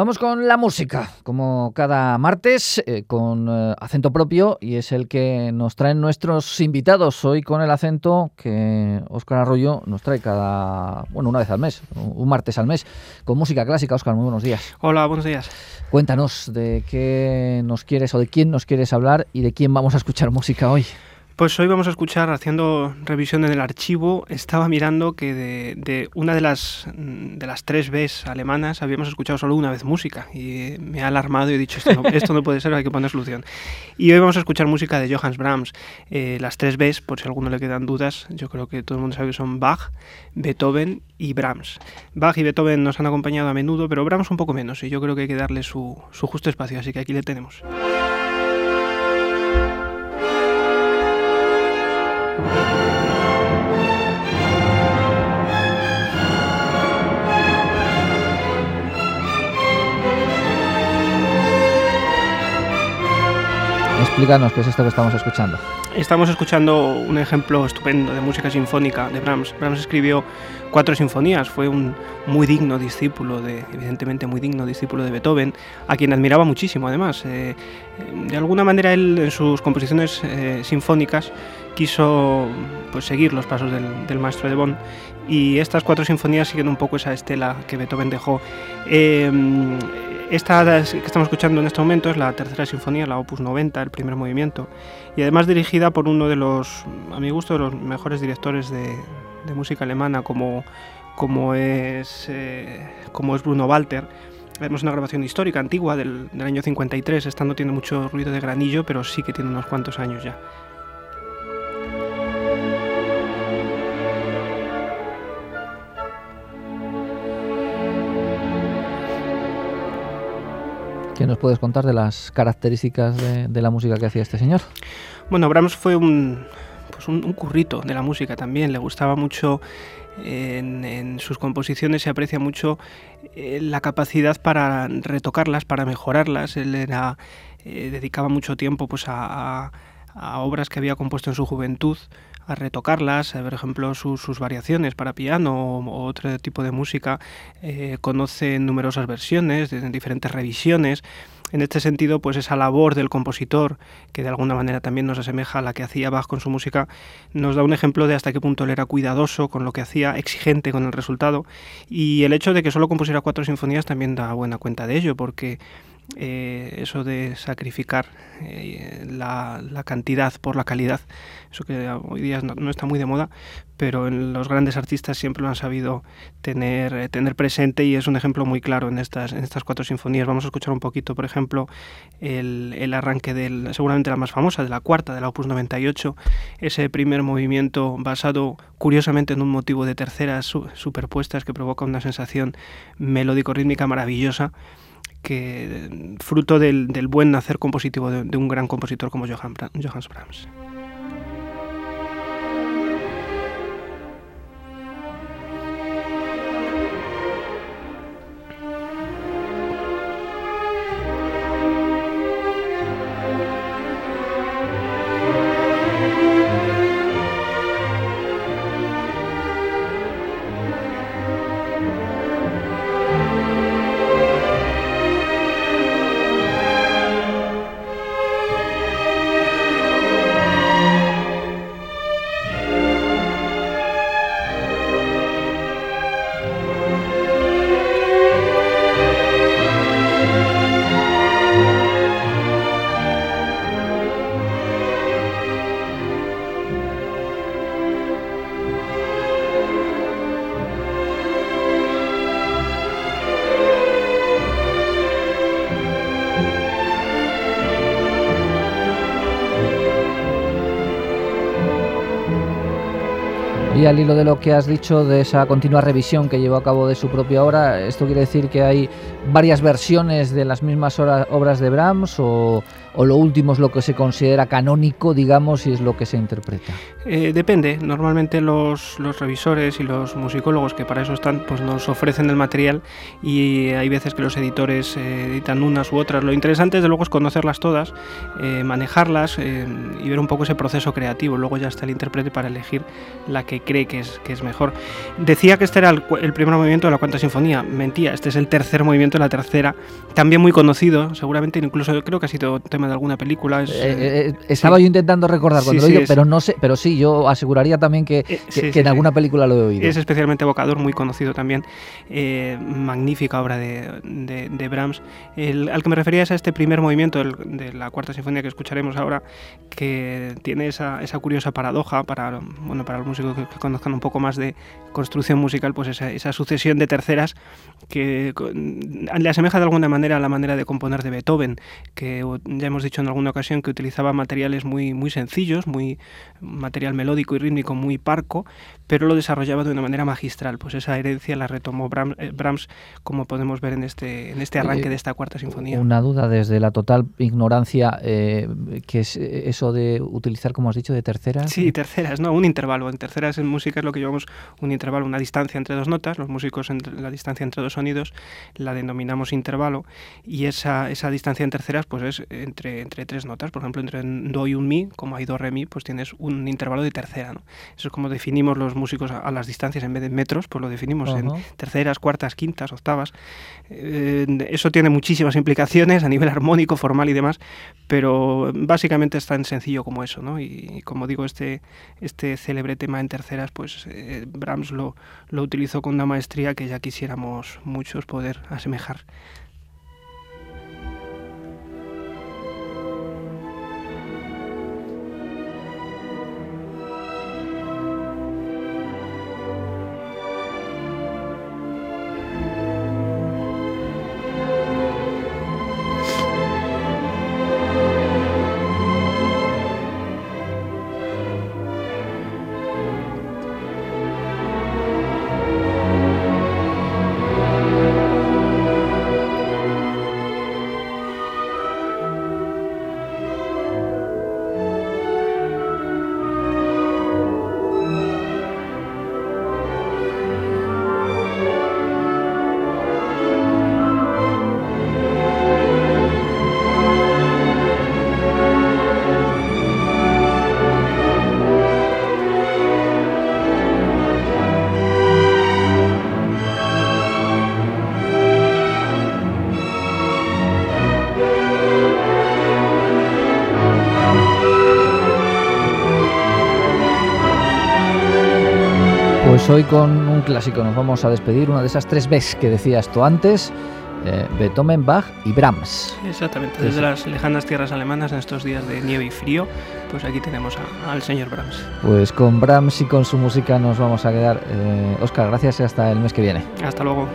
Vamos con la música, como cada martes, eh, con eh, acento propio, y es el que nos traen nuestros invitados. Hoy con el acento que Óscar Arroyo nos trae cada, bueno, una vez al mes, un martes al mes, con música clásica. Óscar, muy buenos días. Hola, buenos días. Cuéntanos de qué nos quieres o de quién nos quieres hablar y de quién vamos a escuchar música hoy. Pues hoy vamos a escuchar, haciendo revisión en el archivo, estaba mirando que de, una de las, de las tres Bs alemanas habíamos escuchado solo una vez música y me ha alarmado y he dicho, esto no, puede ser, hay que poner solución. Y hoy vamos a escuchar música de Johannes Brahms. Eh, las tres Bs, por si a alguno le quedan dudas, yo creo que todo el mundo sabe que son Bach, Beethoven y Brahms. Bach y Beethoven nos han acompañado a menudo, pero Brahms un poco menos y yo creo que hay que darle su, su justo espacio, así que aquí le tenemos. Explícanos qué es esto que estamos escuchando. Estamos escuchando un ejemplo estupendo de música sinfónica de Brahms. Brahms escribió cuatro sinfonías, fue un muy digno discípulo, de, evidentemente muy digno discípulo de Beethoven, a quien admiraba muchísimo además. Eh, de alguna manera él en sus composiciones eh, sinfónicas quiso pues, seguir los pasos del, maestro de Bonn y estas cuatro sinfonías siguen un poco esa estela que Beethoven dejó. Eh, esta que estamos escuchando en este momento es la tercera sinfonía, la Opus 90, el primer movimiento, y además dirigida por uno de los, a mi gusto, de los mejores directores de, música alemana, como, como, es, eh, como es Bruno Walter. Vemos una grabación histórica, antigua, del, del año 53. Esta no tiene mucho ruido de granillo, pero sí que tiene unos cuantos años ya. ¿Qué nos puedes contar de las características de, la música que hacía este señor? Bueno, Brahms fue un, pues un, currito de la música también, le gustaba mucho en, sus composiciones se aprecia mucho eh, la capacidad para retocarlas, para mejorarlas. Él era, eh, dedicaba mucho tiempo pues, a, obras que había compuesto en su juventud, a retocarlas, por ejemplo sus, variaciones para piano o, otro tipo de música, eh, conoce numerosas versiones, de, diferentes revisiones. En este sentido, pues esa labor del compositor, que de alguna manera también nos asemeja a la que hacía Bach con su música, nos da un ejemplo de hasta qué punto él era cuidadoso con lo que hacía, exigente con el resultado. Y el hecho de que solo compusiera cuatro sinfonías también da buena cuenta de ello, porque eh, eso de sacrificar eh, la, cantidad por la calidad, eso que hoy día no, está muy de moda, pero los grandes artistas siempre lo han sabido tener, eh, tener presente y es un ejemplo muy claro en estas, en estas cuatro sinfonías. Vamos a escuchar un poquito, por ejemplo, el, arranque del, seguramente la más famosa, de la cuarta, de la Opus 98, ese primer movimiento basado curiosamente en un motivo de terceras superpuestas que provoca una sensación melódico-rítmica maravillosa que fruto del, del buen nacer compositivo de, un gran compositor como Johann, Brahms. Al hilo de lo que has dicho de esa continua revisión que llevó a cabo de su propia obra, ¿esto quiere decir que hay varias versiones de las mismas obras de Brahms o, lo último es lo que se considera canónico, digamos, y es lo que se interpreta? Eh, depende. Normalmente los, los, revisores y los musicólogos que para eso están, pues nos ofrecen el material y hay veces que los editores eh, editan unas u otras. Lo interesante, desde luego, es conocerlas todas, eh, manejarlas y ver un poco ese proceso creativo. Luego ya está el intérprete para elegir la que cree que es, que es mejor. Decía que este era el, primer movimiento de la cuarta sinfonía. Mentía, este es el tercer movimiento de la tercera, también muy conocido, seguramente incluso creo que ha sido tema de alguna película. Eh, eh, estaba yo intentando recordar cuando lo digo, pero no sé, pero sí, yo aseguraría también que, que, en alguna película lo he oído. Es especialmente evocador, muy conocido también. magnífica obra de, de, Brahms. El, al que me refería es a este primer movimiento de la cuarta sinfonía que escucharemos ahora, que tiene esa, esa curiosa paradoja para, bueno, para los músicos que, conozcan un poco más de construcción musical, pues esa, esa sucesión de terceras que le asemeja de alguna manera a la manera de componer de Beethoven, que ya hemos dicho en alguna ocasión que utilizaba materiales muy, muy sencillos, muy material melódico y rítmico muy parco, pero lo desarrollaba de una manera magistral. Pues esa herencia la retomó Brahms, eh, Brahms como podemos ver en este, en este arranque de esta cuarta sinfonía. Una duda desde la total ignorancia, eh, que es eso de utilizar, como has dicho, de terceras. Sí, terceras, ¿no? Un intervalo. En terceras en música es lo que llamamos un intervalo, una distancia entre dos notas. Los músicos, entre la distancia entre dos sonidos, la denominamos intervalo. Y esa, esa distancia en terceras, pues es entre, entre tres notas. Por ejemplo, entre un do y un mi, como hay do, re, mi, pues tienes un intervalo de tercera, ¿no? Eso es como definimos los músicos a, las distancias en vez de metros, pues lo definimos en terceras, cuartas, quintas, octavas. Eh, eso tiene muchísimas implicaciones a nivel armónico, formal y demás, pero básicamente es tan sencillo como eso, ¿no? Y, como digo, este, este célebre tema en pues eh, Brahms lo, lo utilizó con una maestría que ya quisiéramos muchos poder asemejar. Hoy con un clásico nos vamos a despedir, una de esas tres Bs que decías tú antes, eh, Beethoven, Bach y Brahms. Exactamente, desde las lejanas tierras alemanas en estos días de nieve y frío, pues aquí tenemos al señor Brahms. Pues con Brahms y con su música nos vamos a quedar. Oscar, eh, gracias y hasta el mes que viene. Hasta luego.